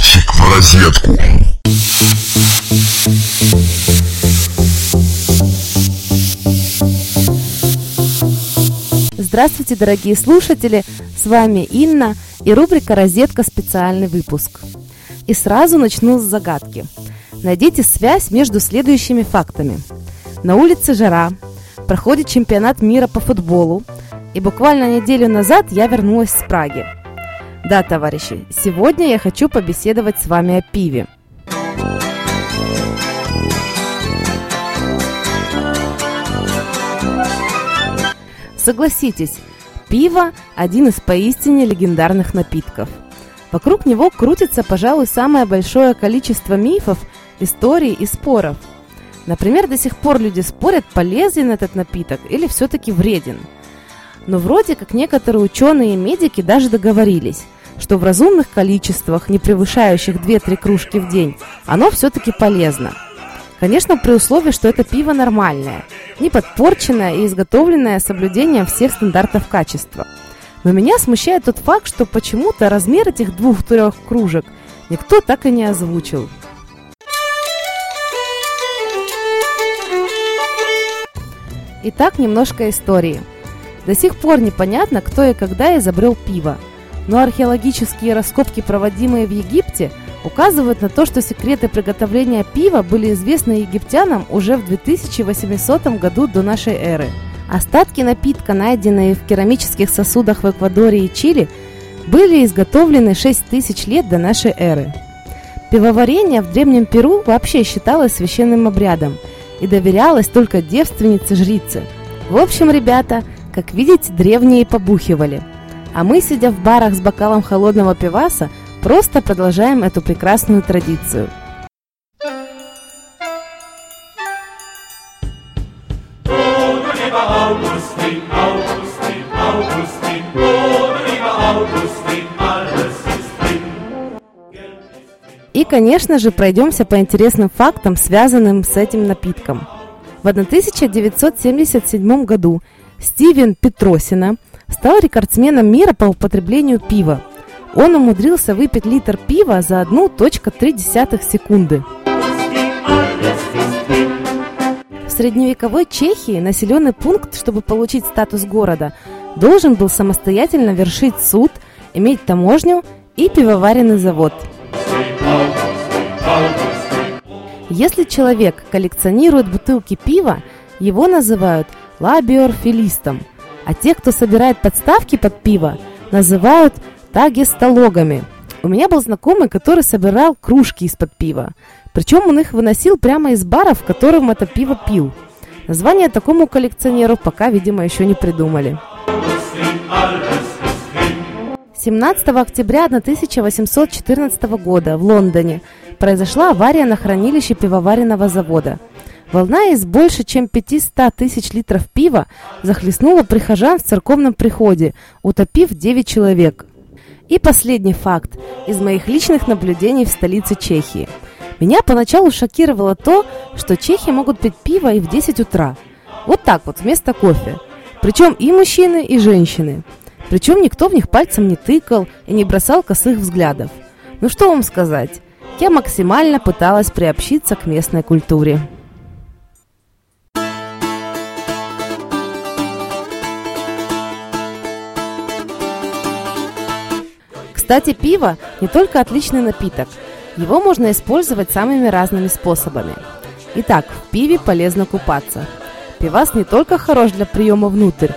Мальчик в розетку. Здравствуйте, дорогие слушатели! С вами Инна и рубрика «Розетка. Специальный выпуск». И сразу начну с загадки. Найдите связь между следующими фактами. На улице жара, проходит чемпионат мира по футболу, и буквально неделю назад я вернулась с Праги. Да, товарищи, сегодня я хочу побеседовать с вами о пиве. Согласитесь, пиво – один из поистине легендарных напитков. Вокруг него крутится, пожалуй, самое большое количество мифов, историй и споров. Например, до сих пор люди спорят, полезен этот напиток или все-таки вреден – но вроде как некоторые ученые и медики даже договорились, что в разумных количествах, не превышающих 2-3 кружки в день, оно все-таки полезно. Конечно, при условии, что это пиво нормальное, не подпорченное и изготовленное с соблюдением всех стандартов качества. Но меня смущает тот факт, что почему-то размер этих двух-трех кружек никто так и не озвучил. Итак, немножко истории – до сих пор непонятно, кто и когда изобрел пиво. Но археологические раскопки, проводимые в Египте, указывают на то, что секреты приготовления пива были известны египтянам уже в 2800 году до нашей эры. Остатки напитка, найденные в керамических сосудах в Эквадоре и Чили, были изготовлены 6000 лет до нашей эры. Пивоварение в Древнем Перу вообще считалось священным обрядом и доверялось только девственнице-жрице. В общем, ребята, как видите, древние побухивали. А мы, сидя в барах с бокалом холодного пиваса, просто продолжаем эту прекрасную традицию. И, конечно же, пройдемся по интересным фактам, связанным с этим напитком. В 1977 году Стивен Петросина стал рекордсменом мира по употреблению пива. Он умудрился выпить литр пива за 1.3 секунды. В средневековой Чехии населенный пункт, чтобы получить статус города, должен был самостоятельно вершить суд, иметь таможню и пивоваренный завод. Если человек коллекционирует бутылки пива, его называют – лабиорфилистом, а те, кто собирает подставки под пиво, называют тагестологами. У меня был знакомый, который собирал кружки из-под пива. Причем он их выносил прямо из бара, в котором это пиво пил. Название такому коллекционеру пока, видимо, еще не придумали. 17 октября 1814 года в Лондоне произошла авария на хранилище пивоваренного завода – Волна из больше чем 500 тысяч литров пива захлестнула прихожан в церковном приходе, утопив 9 человек. И последний факт из моих личных наблюдений в столице Чехии. Меня поначалу шокировало то, что чехи могут пить пиво и в 10 утра. Вот так вот, вместо кофе. Причем и мужчины, и женщины. Причем никто в них пальцем не тыкал и не бросал косых взглядов. Ну что вам сказать? Я максимально пыталась приобщиться к местной культуре. Кстати, пиво не только отличный напиток. Его можно использовать самыми разными способами. Итак, в пиве полезно купаться. Пивас не только хорош для приема внутрь.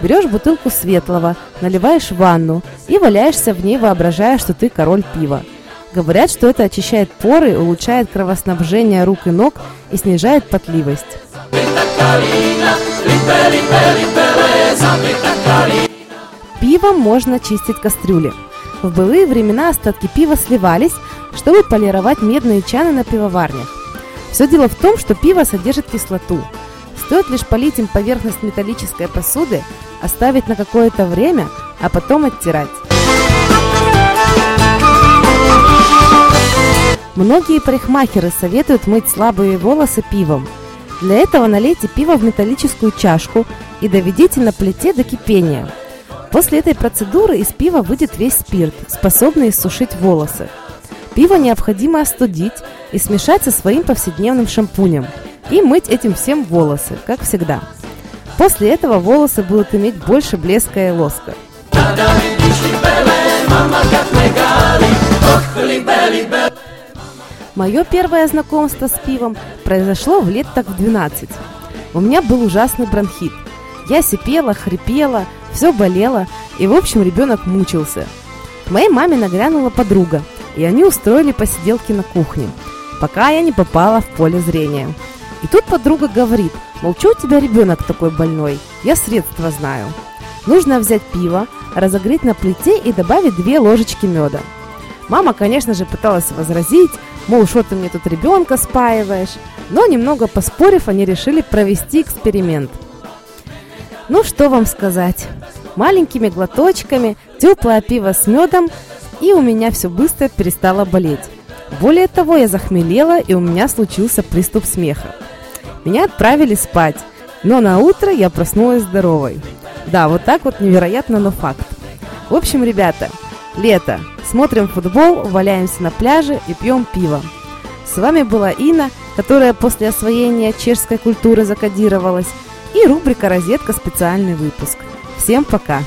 Берешь бутылку светлого, наливаешь в ванну и валяешься в ней, воображая, что ты король пива. Говорят, что это очищает поры, улучшает кровоснабжение рук и ног и снижает потливость. Пивом можно чистить кастрюли. В былые времена остатки пива сливались, чтобы полировать медные чаны на пивоварнях. Все дело в том, что пиво содержит кислоту. Стоит лишь полить им поверхность металлической посуды, оставить на какое-то время, а потом оттирать. Многие парикмахеры советуют мыть слабые волосы пивом. Для этого налейте пиво в металлическую чашку и доведите на плите до кипения – После этой процедуры из пива выйдет весь спирт, способный иссушить волосы. Пиво необходимо остудить и смешать со своим повседневным шампунем и мыть этим всем волосы, как всегда. После этого волосы будут иметь больше блеска и лоска. Мое первое знакомство с пивом произошло в лет так в 12. У меня был ужасный бронхит. Я сипела, хрипела, все болело, и в общем ребенок мучился. К моей маме нагрянула подруга, и они устроили посиделки на кухне, пока я не попала в поле зрения. И тут подруга говорит, мол, что у тебя ребенок такой больной? Я средства знаю. Нужно взять пиво, разогреть на плите и добавить две ложечки меда. Мама, конечно же, пыталась возразить, мол, что ты мне тут ребенка спаиваешь. Но немного поспорив, они решили провести эксперимент. Ну, что вам сказать. Маленькими глоточками, теплое пиво с медом, и у меня все быстро перестало болеть. Более того, я захмелела, и у меня случился приступ смеха. Меня отправили спать, но на утро я проснулась здоровой. Да, вот так вот невероятно, но факт. В общем, ребята, лето. Смотрим футбол, валяемся на пляже и пьем пиво. С вами была Инна, которая после освоения чешской культуры закодировалась, и рубрика «Розетка. Специальный выпуск». Всем пока!